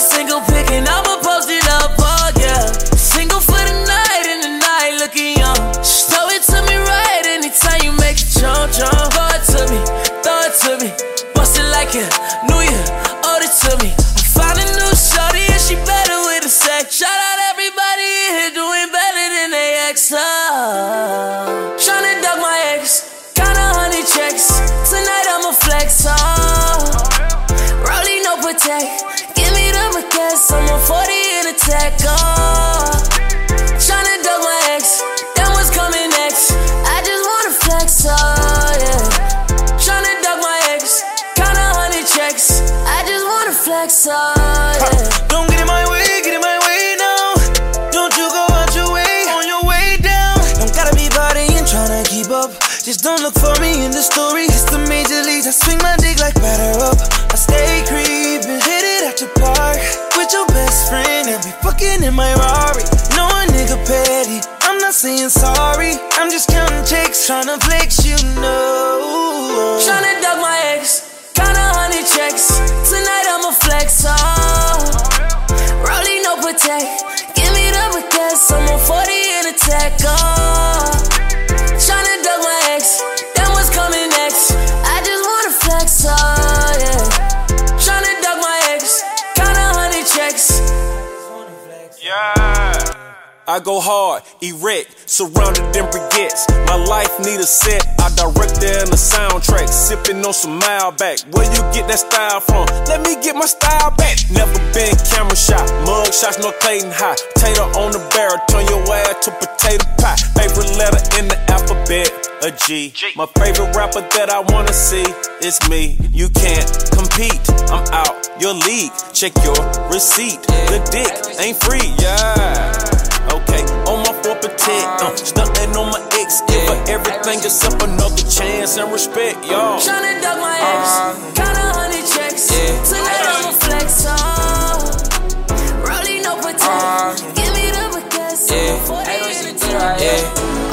single pic and I'ma a tech, oh. Tryna duck my ex, then what's coming next? I just wanna flex, oh yeah. Tryna duck my ex, kinda honey checks. I just wanna flex, oh yeah. Don't get in my way, get in my way now. Don't you go out your way, on your way down. Don't gotta be bodying, tryna keep up. Just don't look for me in the story. It's the major leagues. I swing my dick like batter up. I stay creeping, hit it at your park with your best friend and be fucking in my Rari. No a nigga petty. I'm not saying sorry. I'm just counting checks, trying to flex, you know. Trying to duck my ex, kinda honey checks. Tonight I'ma flex, oh. Rolling no protect. Give me the baguettes, I'm on 40 in a tech, oh. Yeah. I go hard, erect, surrounded in briquettes. My life need a set, I direct it in the soundtrack. Sipping on some Mile Malbec. Where you get that style from? Let me get my style back. Never been camera shot, mug shots, no Clayton high. Tater on the barrel, turn your ass to potato pie. Favorite letter in the alphabet, a G. My favorite rapper that I wanna see is me. You can't compete, I'm out your league. Check your receipt. The dick ain't free, yeah. Okay, on my four protect, uh, stunting on my ex. Give her everything except another chance and respect, y'all. Tryna duck my ex, kinda honey checks. Tonight I'ma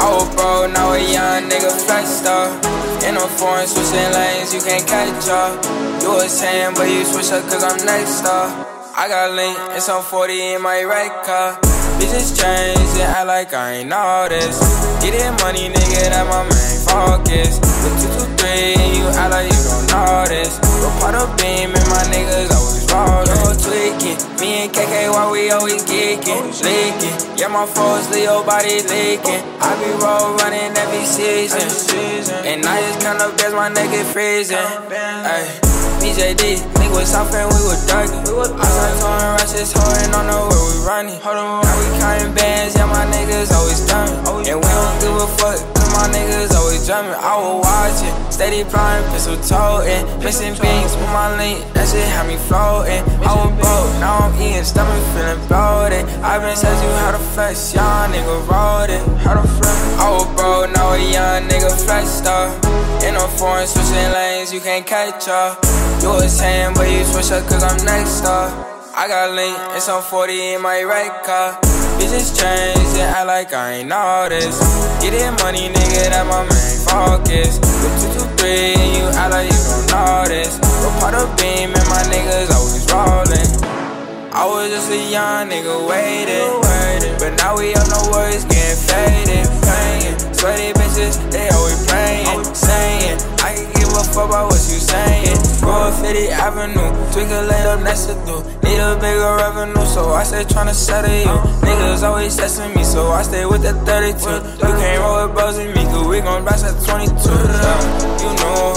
Was broke, now a young nigga flexed up. In a foreign, switching lanes, you can't catch up. You was saying, but you switch up cause I'm next up. I got link and some 40 in my red car. Bitches change and act like I ain't know this. Get it money, nigga, that my main focus. With 223 and you act like you don't know. Go part of beam and my niggas always rollin'. Yo, tweaking. Me and KK, why we always geeking? Leaking. Yeah, my foes, Leo body leaking. I be roll running every season. And I just count up, that's my nigga freezing. Ay. BJD, nigga was south and we were ducking. I started throwing rushes, holding on the where we running. Hold on, now we counting bands, yeah, my niggas always done. And we don't give a fuck, my niggas always drumming. I was watching, steady flying, pistol toting. Mixing beats with my link, that shit had me floating. I was broke, now I'm eating, stomach feeling bloated. I been said you how to flex, young nigga wrote it. How to flex? I was broke, now a young nigga flexed up. In a foreign, switching lanes, you can't catch up. You was saying, but you switch up cause I'm next up. I got link and some 40 in my red car. Bitches change and act like I ain't know this. Get it money, nigga, that my main focus. With 223 and you act like you don't know this. Go part of beam and my niggas always rolling. I was just a young nigga waiting. But now we up, no worries, getting faded. Paying. Sweaty bitches, they always praying. Saying, I can fuck about what you saying. Go 50 Avenue, twinkle lay up next to do. Need a bigger revenue, so I stay tryna settle you. Niggas always testing me, so I stay with the 32. You can't roll with bros with me, cause we gon' blast at 22. Yeah, you know,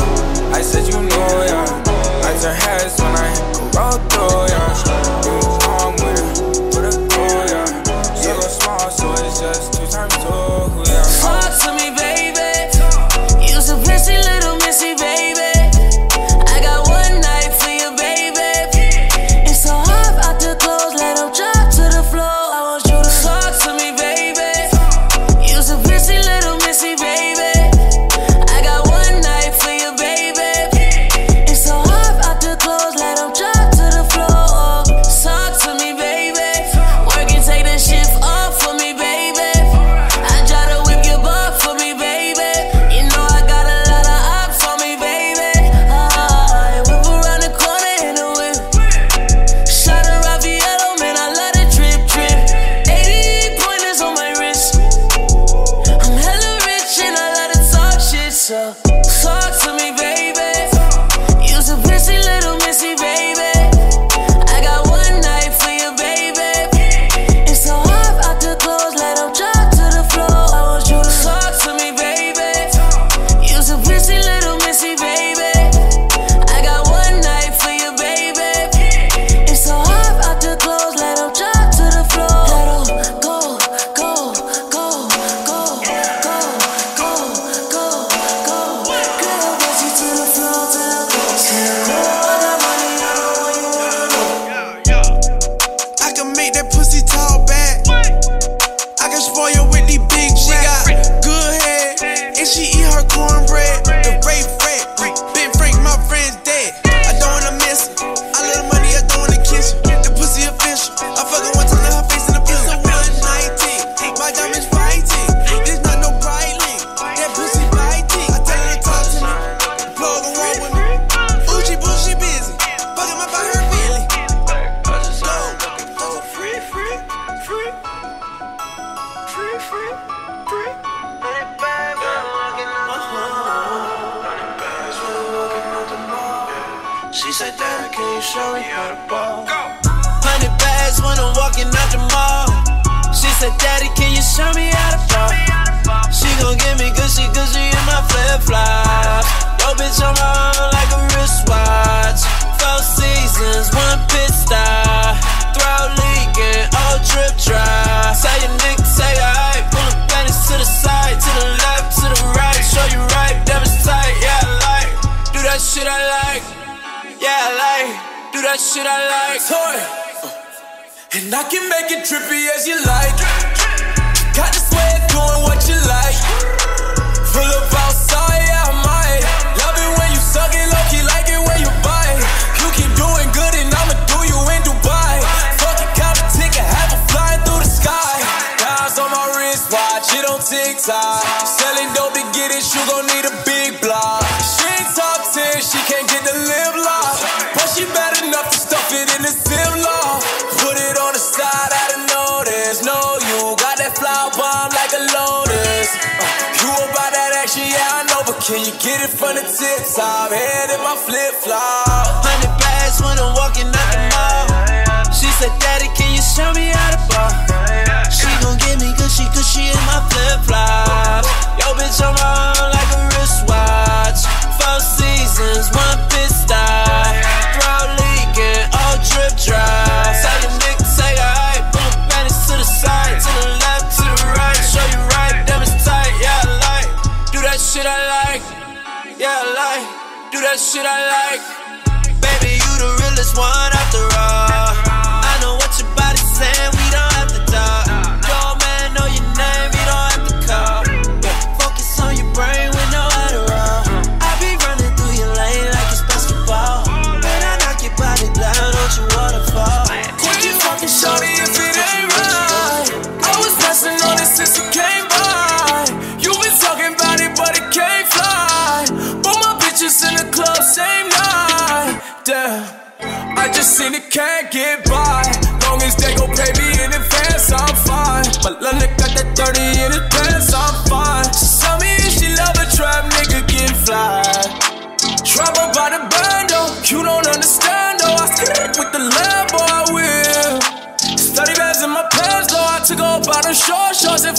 I said you know, yeah. I turn heads when I roll through, yeah. You on with it, put a cool, yeah. Go small, so it's just you show me how to ball? Hundred bags when I'm walking out the mall. She said, Daddy, can you show me how to ball? She gon' give me gushy, gushy in my flip flops. Yo, bitch, I'm on like a wristwatch. Four seasons, one pit stop. Throw leaking, all drip dry. Say your nigga, say alright. Pull the panties to the side, to the left, to the right. Show you right, demonstrate tight, yeah, I like. Do that shit I like, yeah, I like. Do that shit I like. Toy. Uh, and I can make it trippy as you like. Got this way of doing what you like. Full of outside, yeah, I might. Love it when you suck it, low key, like it when you bite. You keep doing good, and I'ma do you in Dubai. Fuck it, count a ticket, have it flying through the sky. Dials on my wrist, watch it on TikTok. Selling dope to get it, you gon' need a big block. She top 10, she can't get the lip can you get it from the tip top? Head in my flip flop. Hundred bags when I'm walking out the mall. She said, Daddy, can you show me how to ball? She gon' give me gushy, gushy in my flip flops. Yo, bitch, I'm on that shit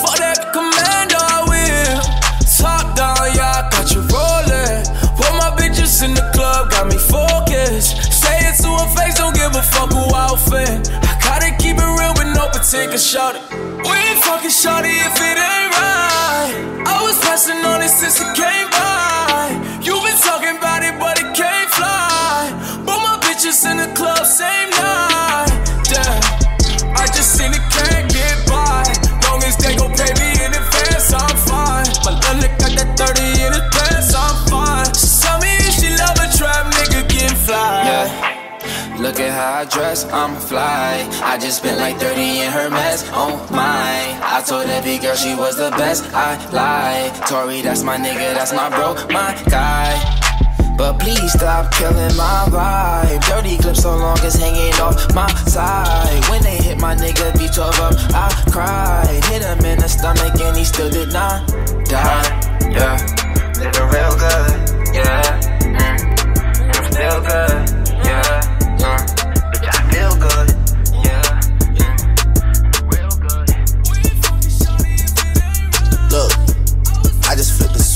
fuck that commando, will. Top down, yeah, I got you rolling. Put my bitches in the club, got me focused. Say it to her face, don't give a fuck who outfit. I gotta keep it real with no particular shot. We ain't fucking shorty if it ain't right. I was passing on it since it came how I dress, I'm fly. I just spent like 30 in her mess. Oh my. I told big girl she was the best. I lied. Tori, that's my nigga, that's my bro, my guy. But please stop killing my vibe. Dirty clip so long it's hanging off my side. When they hit my nigga B12 up, I cried. Hit him in the stomach and he still did not die. Yeah, living real good. Yeah, mm. it feel good.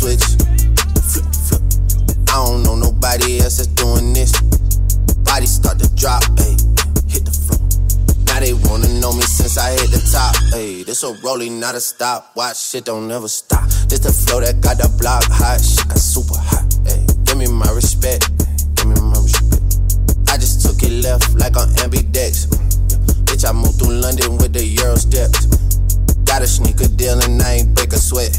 Switch. Flip, flip. I don't know nobody else that's doing this. Body start to drop, ayy. Hit the floor. Now they wanna know me since I hit the top, ayy. This a rolling, not a stop. Watch shit don't never stop. This the flow that got the block hot. Shit got super hot, ayy. Give me my respect. Give me my respect. I just took it left like on ambidex. Bitch, I moved through London with the Euro steps. Got a sneaker deal and I ain't break a sweat.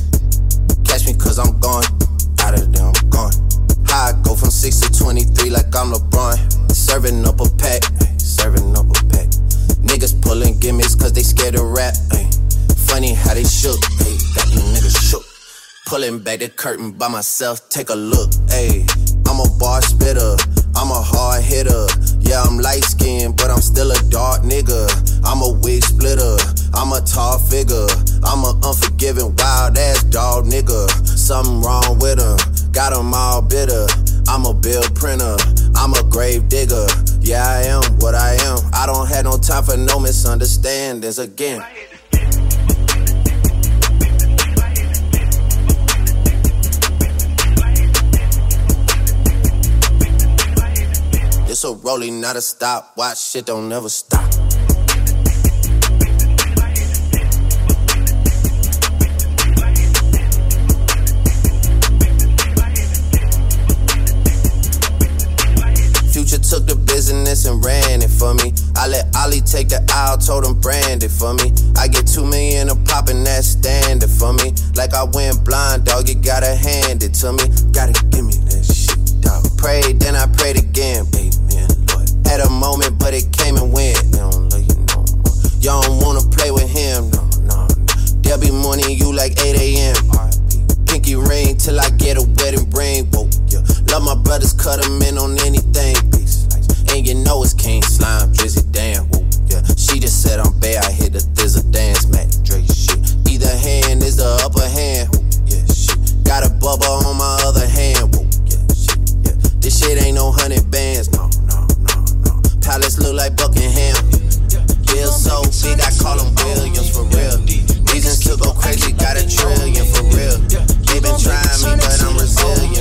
Catch me cause I'm gone. Out of there, I'm gone. How I go from 6 to 23 like I'm LeBron. Serving up a pack, serving up a pack. Niggas pulling gimmicks cause they scared to rap. ay. Funny how they shook, ay, got you niggas shook. Pulling back the curtain by myself, take a look, ayy. I'm a bar spitter, I'm a hard hitter. Yeah, I'm light skinned, but I'm still a dark nigga. I'm a wig splitter, I'm a tall figure. I'm a unforgiving, wild ass dog nigga. Something wrong with him, got him all bitter. I'm I'm a bill printer, I'm a grave digger. Yeah, I am what I am. I don't have no time for no misunderstandings again. It's a rolling, not a stop. Watch shit don't never stop. And ran it for me. I let Ollie take the aisle, told him brand it for me. I get two million a pop and that's standard for me. Like I went blind, dog, you gotta hand it to me. Gotta give me that shit, dog. Prayed, then I prayed again, baby. Had a moment, but it came and went. Don't love you no more. Y'all don't wanna play with him, no, no. There'll be morning you like 8 a.m. Pinky ring till I get a wedding ring. Whoa, yeah. Love my brothers, cut them in on anything. And you know it's King Slime, Drizzy, damn. Whoa, yeah. She just said I'm bad, I hit the thizzle dance, Mac Dre shit. Either hand is the upper hand. Whoa, yeah, shit. Got a bubble on my other hand. Whoa, yeah, shit, yeah. This shit ain't no hundred bands, no. no, no, no. Palace look like Buckingham. Bill so big, I call them billions for real. Reasons to go crazy, got a trillion for real. They been trying me, but I'm resilient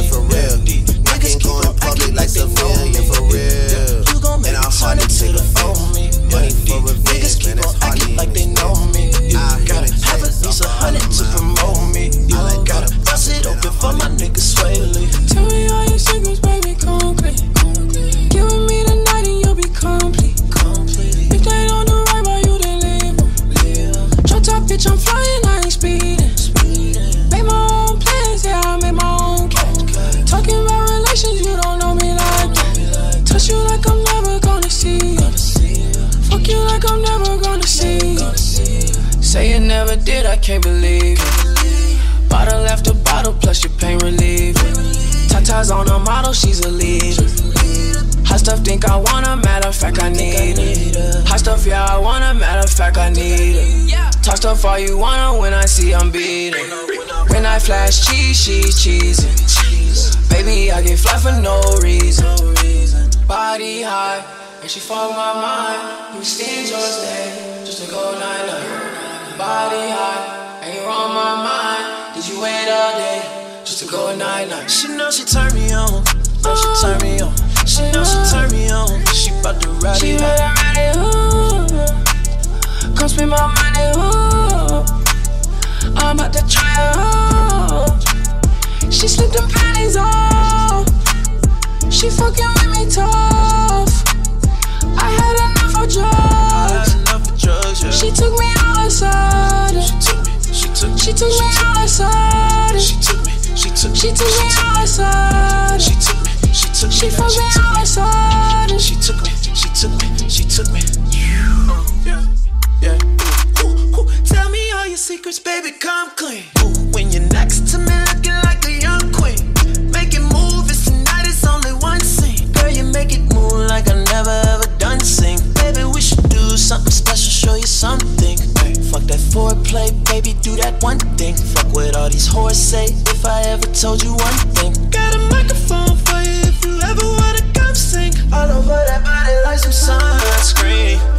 Stuff all you wanna when I see I'm beating. When I flash cheese, she's cheesing. Baby, I get fly for no reason. Body high, and she fuck my mind. You stand your stay, just to go night night. Body high, and you're on my mind. Did you wait all day, just to go night night? She know she turn me on, know she turn me on. She know she oh. turn me on, she bout to ride She it ready, out. ready, ooh. Come spend my money, ooh. I'm about to try her, ooh. She slipped them panties off. She fucking with me tough. I had enough of I drugs. had enough of drugs, yeah. She took me outside. She took me, she took me, She took me outside. She took me, she took me, She took me outside. She took me, she took me, She fucked me took me. outside. She took me, she took me, she took me. Yeah, yeah. Ooh, ooh, Tell me all your secrets, baby, come clean. Ooh, when you're next to me, looking like a young queen. Make it move, it's tonight, it's only one scene. Girl, you make it move like I never ever done sing. Baby, we should do something special, show you something. Hey, fuck that foreplay, baby, do that one thing. Fuck what all these whores say, if I ever told you one thing. Got a microphone for you if you ever wanna come sing. All over that body like some sunscreen.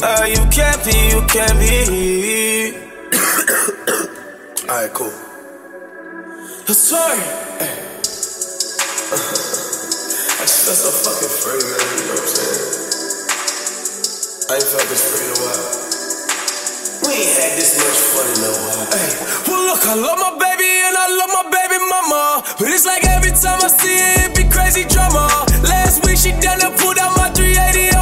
Uh, you can't be. You can't be. Alright, cool. Yo, sorry. I just felt so fucking free, man. You know what I'm saying? I ain't felt this free in a while. We ain't had this much fun in a while. Hey, well look, I love my baby and I love my baby mama, but it's like every time I see it, it be crazy drama. Last week she done and pulled out my 380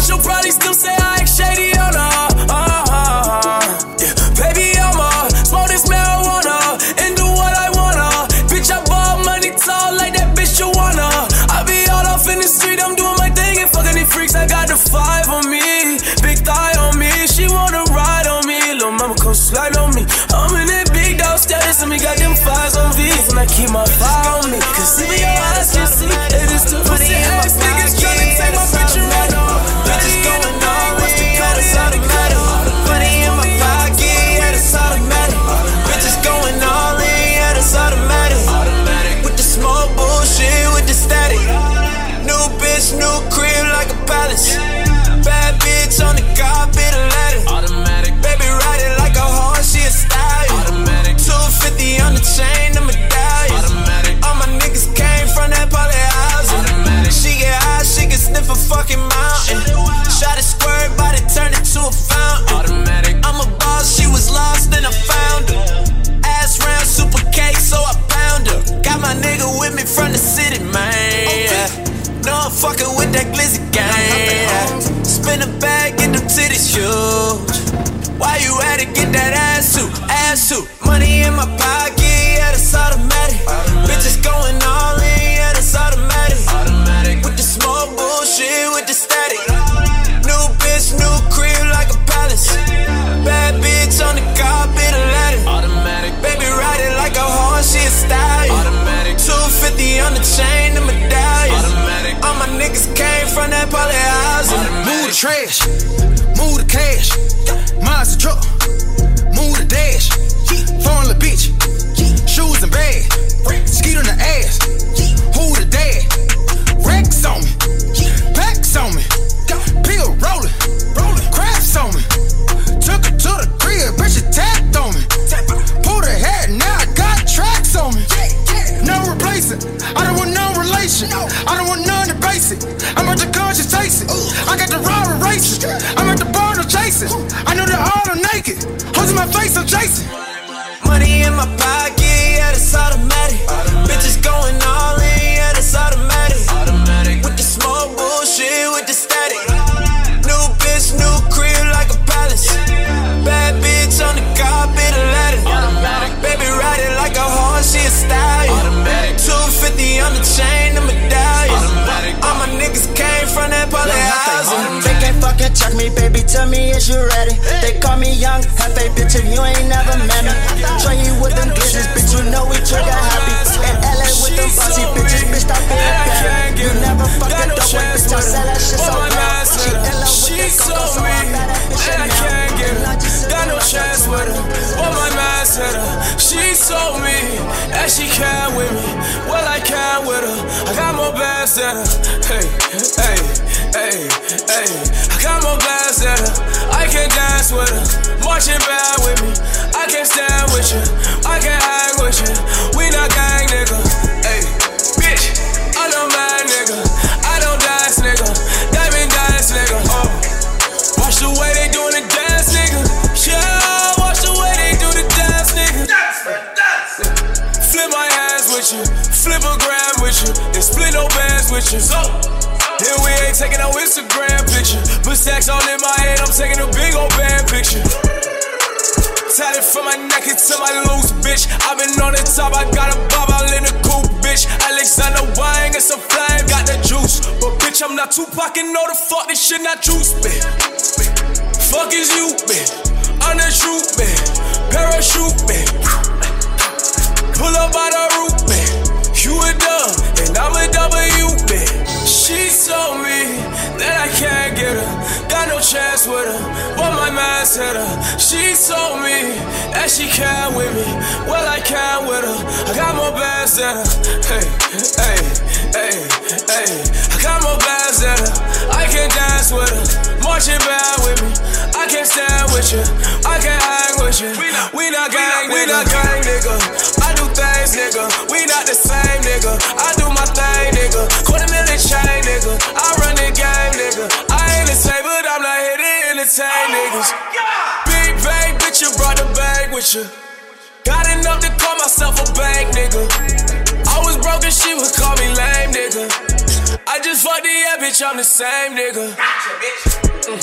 sun, she'll probably still say I act shady on her. Uh-huh. Yeah, baby, I'm smoke this marijuana and do what I wanna. Bitch, I ball money tall like that bitch you wanna. I be all off in the street, I'm doing my thing and fucking these freaks. I got the five on me, big thigh on me. She wanna ride on me, little mama come slide on me. I'm in that big dog status and we got them fives on V's and I keep my fire on me. Cause even your eyes can see Fucking with that glizzy gang. Spin a bag, get them titties huge. Why you at it? Get that ass suit, ass suit. Money in my trash, move the cash. Mine's the truck, move the dash. Foreign little bitch, shoes and bag. Skeet on the ass, who the dad? Rex on me, packs on me. Pill rolling, craps on me. Took her to the crib, bitch, on me. Pulled her now I got tracks on me. No replacing, I don't want no relation. I don't want none to base it. I'm at the conscious chasing. I got the. I'm at the bar no chasing. I know they're all naked. Hoes in my face, I'm chasing. Money in my pocket, yeah, that's automatic. Bitches going all me, is you ready? They call me young, a bitch if you ain't never met me. Train you with them glitches, bitch. You know we trigger happy. In LA with them bossy bitches, bitch. Stop being petty. You never fucking dope with bitch. I sell that shit so bad. She in love with that coco, so I weak, bet that bitch and I can't get her. Got no chance with her. But my man said her. She told me that she can with me. Well, I can with her. I got more bands than her. Hey, hey, hey, hey. I got more bands than her. I can dance with her. Marching band with me. I can stand with you. I can hang with you. We not gang, nigga. No bands with you. So, then we ain't taking no Instagram picture. Put stacks all in my head, I'm taking a big old band picture. Tatted from my neck into my loose, bitch. i been on the top, I got a bob out in the coupe, bitch. Alexander Wang and some flame, got the juice. But bitch, I'm not Tupac and know the fuck this shit not juice, bitch. Fuck is you, bitch? Undershoot, bitch. Parachute, bitch. Pull up by the roof, bitch. Dub, and I'm a W, bitch. She told me that I can't get her. Got no chance with her. But my man's hitter. She told me that she can't with me. Well, I can't with her. I got more bands than her. Hey, hey, hey, hey. I got more bands than her. I can dance with her. Marching band with me. With you. Got enough to call myself a bank, nigga. I was broke and she would call me lame, nigga. I just fucked the yeah, bitch, I'm the same, nigga. Mm.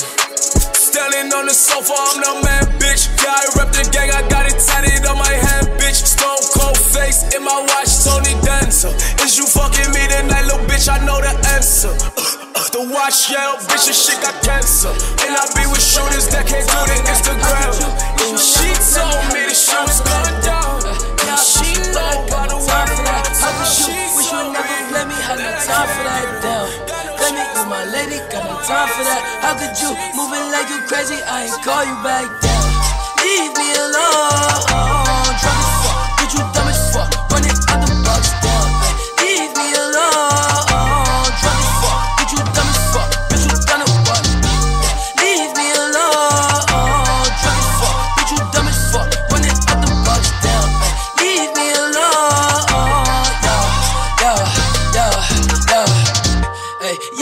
Standing on the sofa, I'm the man, bitch. Yeah, I rep the gang, I got it tatted on my hand, bitch. Stone cold face in my watch, Tony Dancer. Is you fucking me tonight, little bitch? I know the answer. The watch yell, bitch, this shit got cancer. And I be with shooters that can't do the Instagram. And she told me the show was going down. And she know by the word that. my tongue. She Wish you never play me, had no time for that down. Let me, you my lady, got no time for that. How could you moving like you crazy? I ain't call you back down. Leave me alone, drunk as fuck, bitch you dumb as fuck, running out the box down. Leave me alone,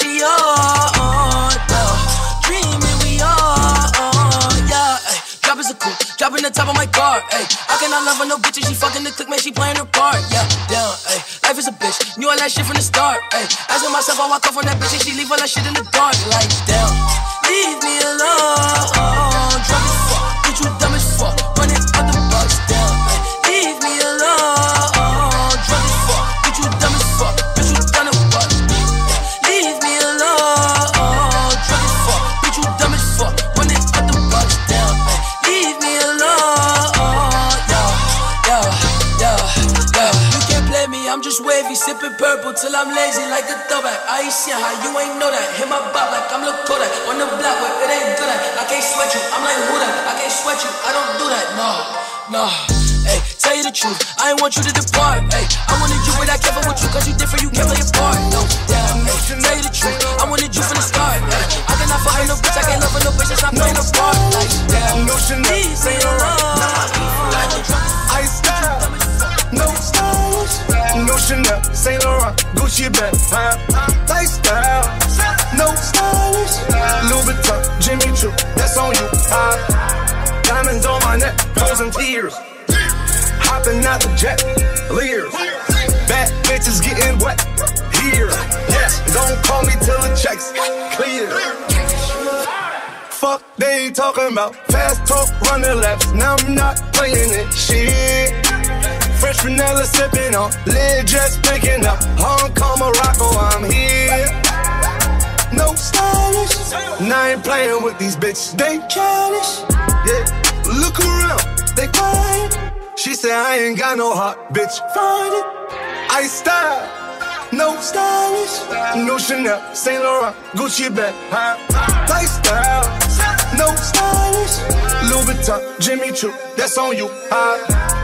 she on, yeah. Dreaming, we on, yeah. Ay, is a coupe, dropping the top of my car, ayy. I cannot love her, no bitch, and she fucking the click, man, she playing her part, yeah. Down, ayy. Life is a bitch, knew all that shit from the start, ayy. Asking myself, I walk off on that bitch, and she leave all that shit in the dark, like, damn. Leave me alone, drunk as fuck, bitch, you dumb as fuck, Wavy, sipping purple till I'm lazy like a throwback. I ain't seen how you ain't know that. Hit my bop like I'm Lil Kodak on the block where it ain't good at. I can't sweat you, I'm like who that? I can't sweat you, I don't do that. No, no. Hey, tell you the truth, I ain't want you to depart. Hey, I wanted you, but I can't fuck with you cause you different, you can't play your part. No, yeah, hey, tell you the truth, I wanted you from the start. Hey, I cannot fuck with no bitch, I can't love with no bitch, that's not playing a part. Like, yeah, No Chanel, leave me Saint Laurent. No Chanel, Saint Laurent, Gucci bag, huh? Lifestyle, no stylish. Louis Vuitton, Jimmy Choo, that's on you, huh? Diamonds on my neck, frozen tears. Hopping out the jet, leers. Bad bitches getting wet here. Yes, don't call me till the checks clear. Fuck they talking about fast talk, running laps. Now I'm not playing it. Shit. Fresh vanilla sipping on, lid just picking up. Hong Kong, Morocco, I'm here. No stylish. Now I ain't playing with these bitches. They childish. Yeah. Look around, they quiet. She said I ain't got no heart, bitch. Find it. I style. No stylish, no Chanel, Saint Laurent, Gucci bag, huh? Lifestyle, no stylish, Louis Vuitton, Jimmy Choo, that's on you, huh?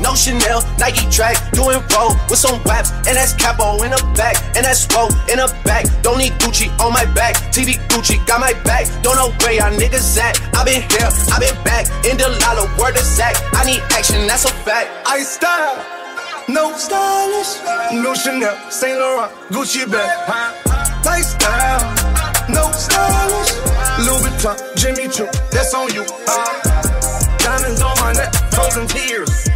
No Chanel, Nike track, doing roll with some waps, and that's capo in the back, and that's roll in the back. Don't need Gucci on my back, TV Gucci got my back. Don't know where y'all niggas at. I been here, I been back, in the lala, word of Zach. I need action, that's a fact. I style, no stylish, no Chanel, Saint Laurent, Gucci bag. Lifestyle, no stylish, Louis Vuitton, Jimmy Choo, that's on you. Uh, diamonds on my neck, frozen tears.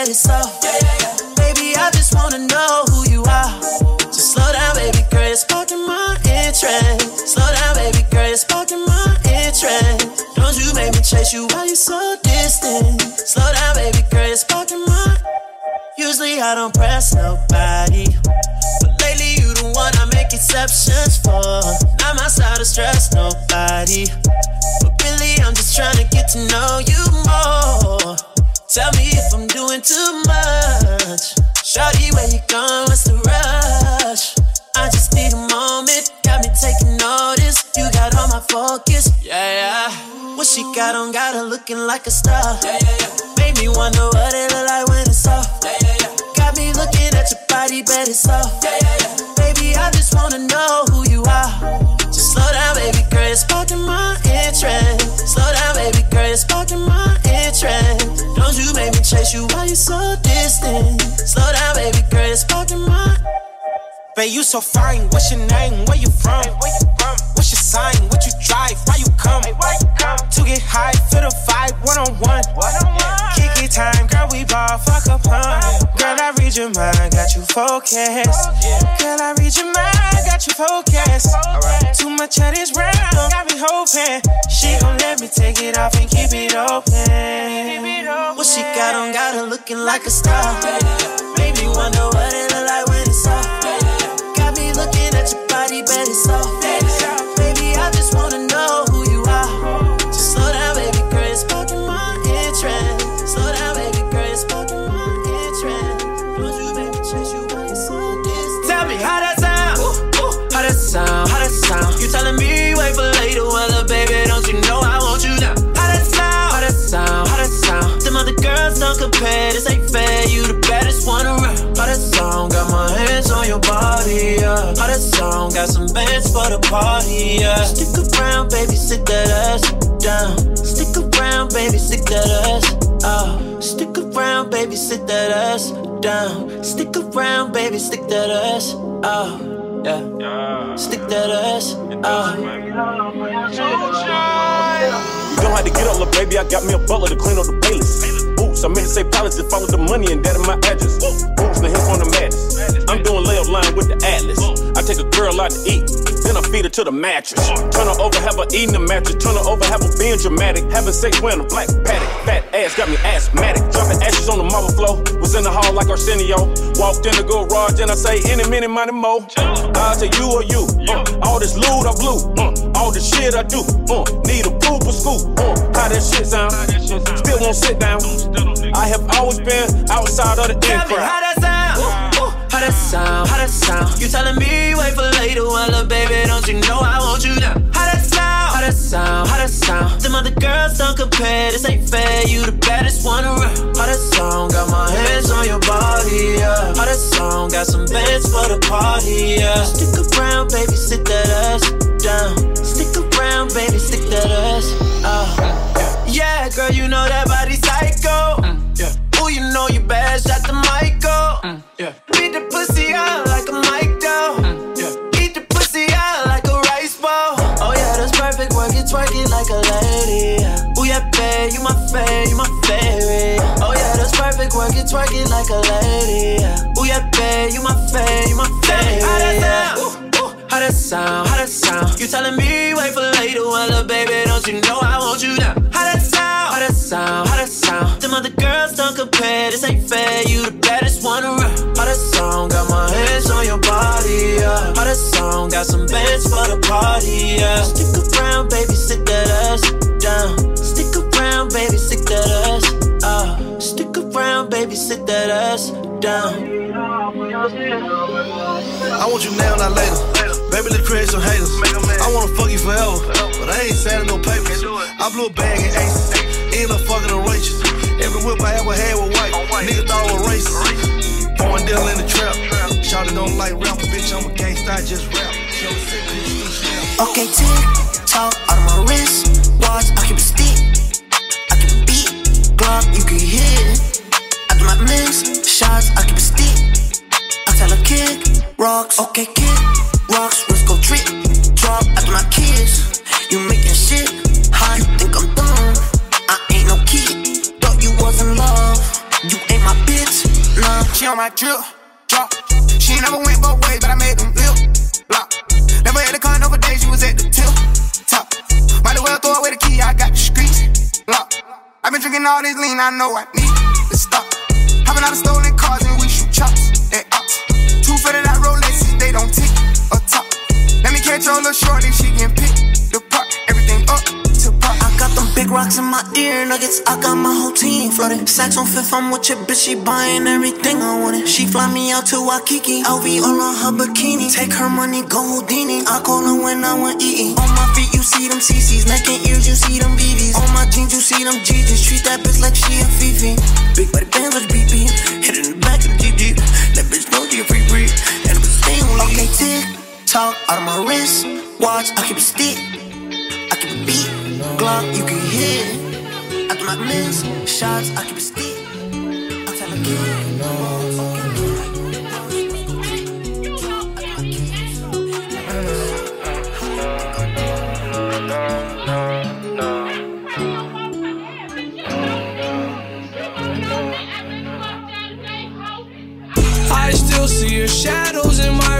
Bet it's off. Baby, I just wanna know who you are. Just slow down, baby girl, it's sparking my interest. Slow down, baby girl, it's sparking my interest. Don't you make me chase you while you so distant. Slow down, baby girl, it's sparking my. Usually I don't press nobody. But lately you the one I make exceptions for. Not my side to stress nobody. But really I'm just trying to get to know you more. Tell me if I'm doing too much. Shawty, where you going? What's the rush? I just need a moment. Got me taking notice. You got all my focus. Yeah, yeah. What she got on? Got her looking like a star. Yeah, yeah, yeah. Made me wonder what it look like when it's off. Yeah, yeah, yeah. Got me looking at your body, bet it's off. Yeah, yeah, yeah. Baby, I just wanna know who you are. Just slow down, baby girl, it's sparking my interest. Slow down, baby girl, it's sparking my interest. Don't you make me chase you while you so distant. Slow down, baby girl, it's sparking my. Babe, you so fine. What's your name? Where you from? where you from? What's your sign? What you drive? Why you come? To get high, feel the vibe, one on one. Kick it time, girl, we ball, fuck up, huh? Girl, I read your mind, got you focused. Girl, I read your mind, got you focused. Too much of this round, got me hoping. She gon' let me take it off and keep it open. What she got on, got her looking like a star. Me wonder what it body, bet it's off. Baby, I just wanna know who you are. Just slow down, baby girl, it's sparking my interest. Slow down, baby girl, it's sparking my interest. Don't you make me chase you while you so distant. Tell me how that sound. ooh, ooh, How that sound? How that sound? You telling me wait for later, well, baby, don't you know I want you now? How that sound? How that sound? How that sound? Them other girls don't compare. This ain't fair. You the baddest one around. How that sound? Got my hands on your body, yeah. How that sound? Got some bands for the party, yeah. Stick around, baby, sit that ass down. Stick around, baby, stick that ass. Oh, stick around, baby, sit that ass down. Stick around, baby, stick that ass. Oh. Yeah. Stick that ass. Uh. You don't have to get up, little baby. I got me a butler to clean up the playlist. Boots, I meant to say palace to follow the money and that in my address. Boots, the hip on the madness. I'm doing layup line with the atlas. I take a girl out to eat, then I feed her to the mattress. Turn her over, have her eating the mattress. Turn her over, have her being dramatic. Having sex wearing a black paddock. Fat ass got me asthmatic. Dropping ashes on the marble floor. Was in the hall like Arsenio. Walked in the garage and I say, any minute, money mo. I say you or you. Uh, all this loot I blew. Uh, all the shit I do. Uh, need a poop or school. Uh, how that shit sound? Still won't sit down. I have always been outside of the in crowd. How that sound? How that sound? How that sound? You telling me wait for later, well, uh, baby, don't you know I want you now? How that sound? How that sound? How that sound? Them other girls don't compare. This ain't fair. You the baddest one around. How that sound? Got my hands on your body, yeah. How that sound? Got some bands for the party, yeah. Stick around, baby, sit that ass down. Stick around, baby, stick that ass. Oh. Yeah, girl, you know that body psycho. yeah. Ooh, you know you bad, shot the Michael. yeah. Beat the pussy out like a mic dough. Eat the pussy out like a rice bowl. Oh yeah, that's perfect. Work it, twerk it like a lady. Ooh yeah, babe, you my fave, you my favorite. Oh yeah, that's perfect. Work it, twerk it like a lady. Ooh yeah, babe, you my fave, you my favorite. How that sound? How that sound? How that sound? You telling me wait for later, well, uh, baby, don't you know I want you now? How that sound? How that sound? How that sound? Them other girls don't compare. This ain't fair. You the baddest one around. How that sound? Got my hands on your body out of sound got some bands for the party, yeah. Stick around, baby, sit that ass down. Stick around, baby, sit that ass. Uh, stick around, baby, sit that ass down. I want you now, not later. Baby, let's create some haters. I wanna fuck you forever, but I ain't signing no papers. I blew a bag in ace, end up fucking a righteous. Every whip I ever had was white. Nigga thought I was racist. Born deal in the trap. Shawty don't like rap, bitch. I'm a I just rap. Okay, tick tock out of my wrist. Watch, I keep a stick. I keep a beat. Glock, you can hear it. I do not miss shots. I keep a stick. I tell her kick rocks. Okay, kick rocks. Let's go trick. Drop after my kids. You making shit She on my drip. Drop. She never went both ways, but I made them lip. Block. Never had a con over days, she was at the tip. Top. Might as well throw away the key, I got the streets. Lock. I've been drinking all this lean, I know I need to stop. Hopping out of stolen cars and we shoot chops and ops. Two fitted out Rolexes, they don't tick or top. Let me catch your little shorty, she can big rocks in my ear nuggets. I got my whole team flooded. Saks on fifth, I'm with your bitch. She buying everything I wanted. She fly me out to Waikiki. LV all on her bikini. Take her money, go Houdini. I call her when I want eating. On my feet, you see them CCs. Neck and ears, you see them BBs. On my jeans, you see them GGs. Treat that bitch like she a Fifi. Big body bands like BP. Hit it in the back of the GG. That bitch know you free free. And I'm staying with Okay, tick tock out of my wrist. Watch, I keep a stick. I keep beat. Glock, you can it. I do not miss shots. I keep stick. I still see your shadows in my.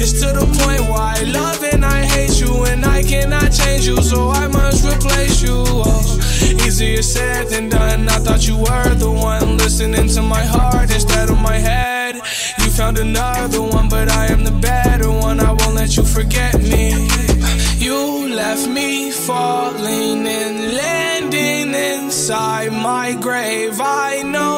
It's to the point why I love and I hate you, and I cannot change you, so I must replace you. Oh, easier said than done. I thought you were the one listening to my heart instead of my head. You found another one, but I am the better one. I won't let you forget me. You left me falling and landing inside my grave. I know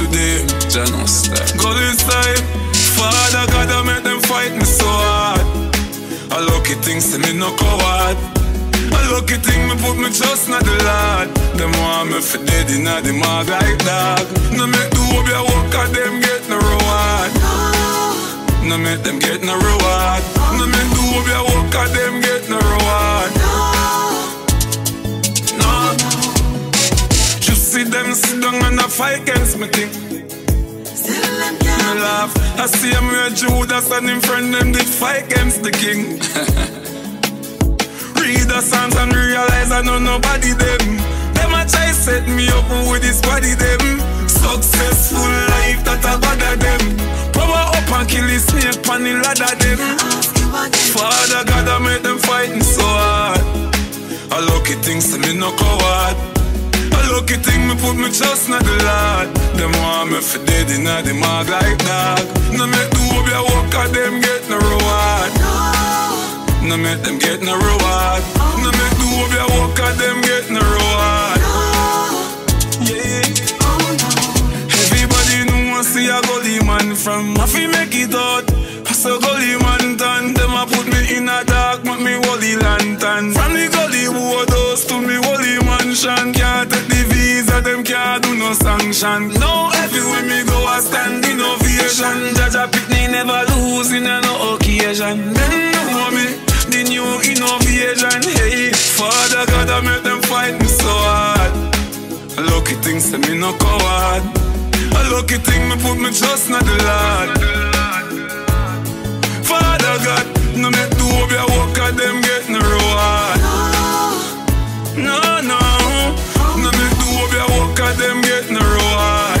Today, genocide. Go inside. Father God, I make them fight me so hard. A lucky thing, say me no coward. A lucky thing, me put me trust in the Lord. Them want me for dead in the mag like dog. No make the hope you work at them get no reward. No make them get no reward. No make the hope you work at them get no reward. See them sit down and a fight against me thing. Me laugh. I see him where Judas and him friend them did fight against the king. Read the Psalms and realize I know nobody them. Them a try set me up with this body them. Successful life that I bother them. Power up and kill this snake on the ladder them. Father God, I make them fighting so hard. I lucky things to me no coward. Lucky thing me put me trust in the Lord. Them want me for dead in the mag like dog. No make the hope ya walk at them get no reward. No make them get no reward. No make the hope ya walk at them get no reward. Yeah. Everybody know I see a gully man from Mafi make it out. I saw gully man done. Them a put me in a dark, make me holy lantern. From the gully house to me holy mansion. Can't them can't do no sanction. No, everywhere me go, I stand in ovation. Jaja me never lose in no occasion. Them know me, the new innovation. Hey, Father God, I make them fight me so hard. Lucky things to me no coward. A lucky thing me put me trust in the Lord. Father God, no make the hope ya walk them get no reward. No, no, no make the hope ya walk at them reward.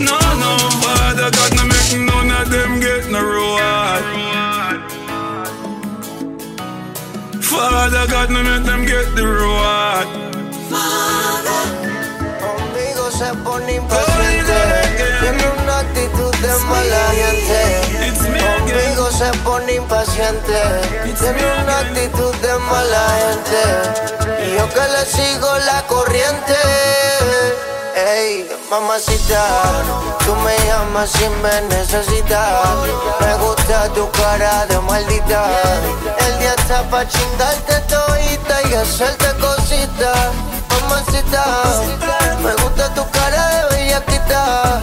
No, no, Father God, no make none of them get no reward. Father God, no make them get the reward. Conmigo se pone impaciente. Tiene una actitud de mala gente. Se pone impaciente. Tiene una actitud de mala gente. Y yo que le sigo la corriente. Ey, mamacita, tú me llamas si me necesitas. Me gusta tu cara de maldita. El día está pa' chingarte todita y hacerte cositas. Me gusta tu cara de bellaquita.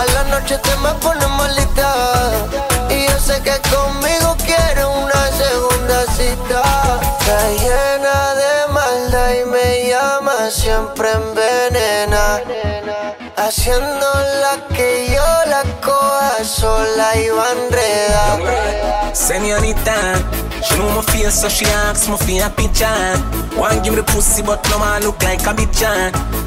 A la noche te me pones malita. Y yo sé que conmigo quieres una segunda cita. Está llena de maldad y me llama siempre envenena. Haciendo la que yo la coja sola y va enredada. Senorita, she know my face, so she asks me for a picture. Want give me the pussy, but no man look like a bitch.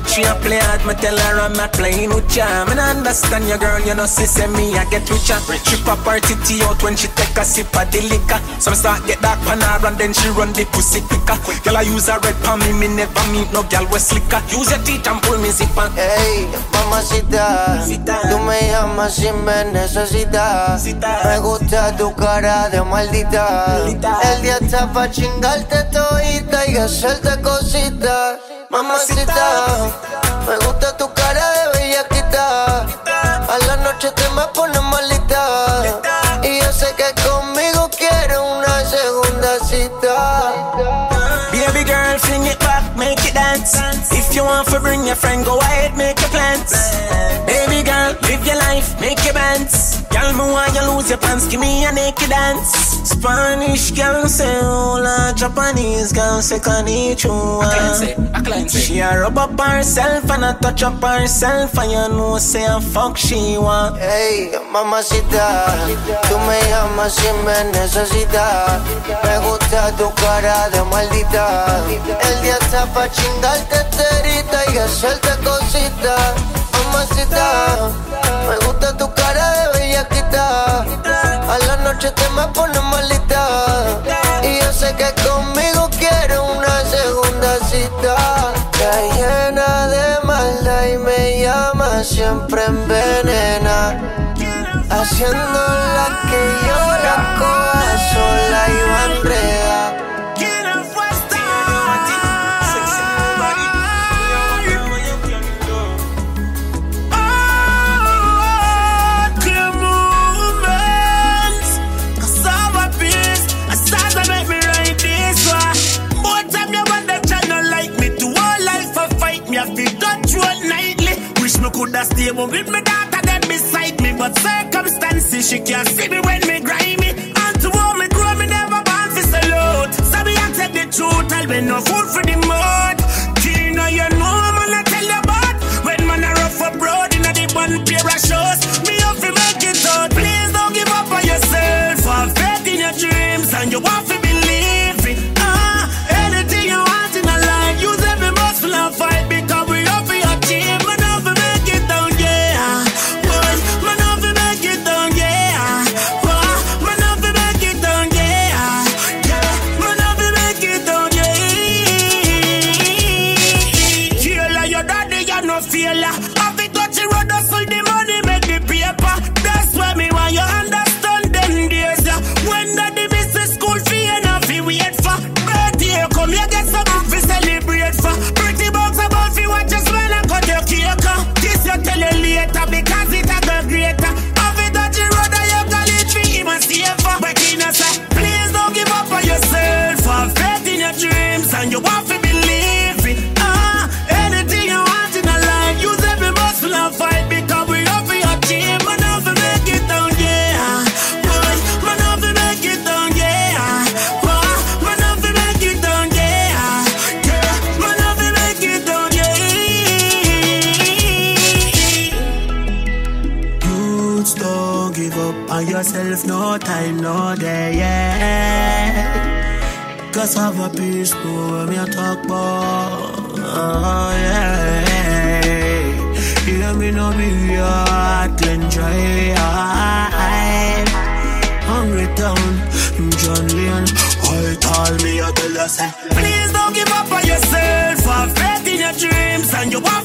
She a play hard, me tell her I'm not playing with ya. Me not understand your girl, you know, she say me I get richer. She pop her titty out when she take a sip of the liquor. So me start get dark pan her and then she run the pussy quicker. Girl, I use a red pan me, me never meet no girl with slicker. Use your teeth and pull me zipper. Ey, mamacita, tú me llamas si me necesitas. Me gusta tu cara de maldita. El día está pa' chingarte todita y hacerte cositas. Mamacita, me gusta tu cara de bellaquita. A la noche te me pones malita. Y yo sé que conmigo quieres una segunda cita. Baby girl, fling it back, make it dance. If you want to bring your friend, go ahead, make your plans. Live your life, make your bands. Girl, me want you lose your pants, give me a naked dance. Spanish girl say hola, Japanese girl say konnichiwa. She a rub up herself and a touch up herself, and you know say a fuck she want. Hey, mamacita, tú me llamas si me necesitas. Me gusta tu cara de maldita. El día está pa' chingarte terita y hacerte cositas. Mamacita, me gusta tu cara de A la noche te me pones malita. Y yo sé que conmigo quieres una segunda cita. Está llena de maldad y me llama siempre envenena. Haciendo la que yo la coja sola y va. Coulda Stay stable with my daughter, them beside me. But circumstances, she can't see me when me grimy. And to all me grow, me never born for salute. So me I tell the truth, I'll be no fool for the mud. Kino, you know, I'm gonna tell you about. When man, I rough abroad, in you know, the one pair of shoes. Me have to make it out. Please don't give up on yourself. Have faith in your dreams, and you want to give up on yourself, no time, no day, yeah. Cause of a peaceful when we talk about, oh, yeah. Hear me, no be your heart, enjoy your. Hungry town, John Leon, I call me, I tell you, say, please don't give up on yourself, have faith in your dreams, and you want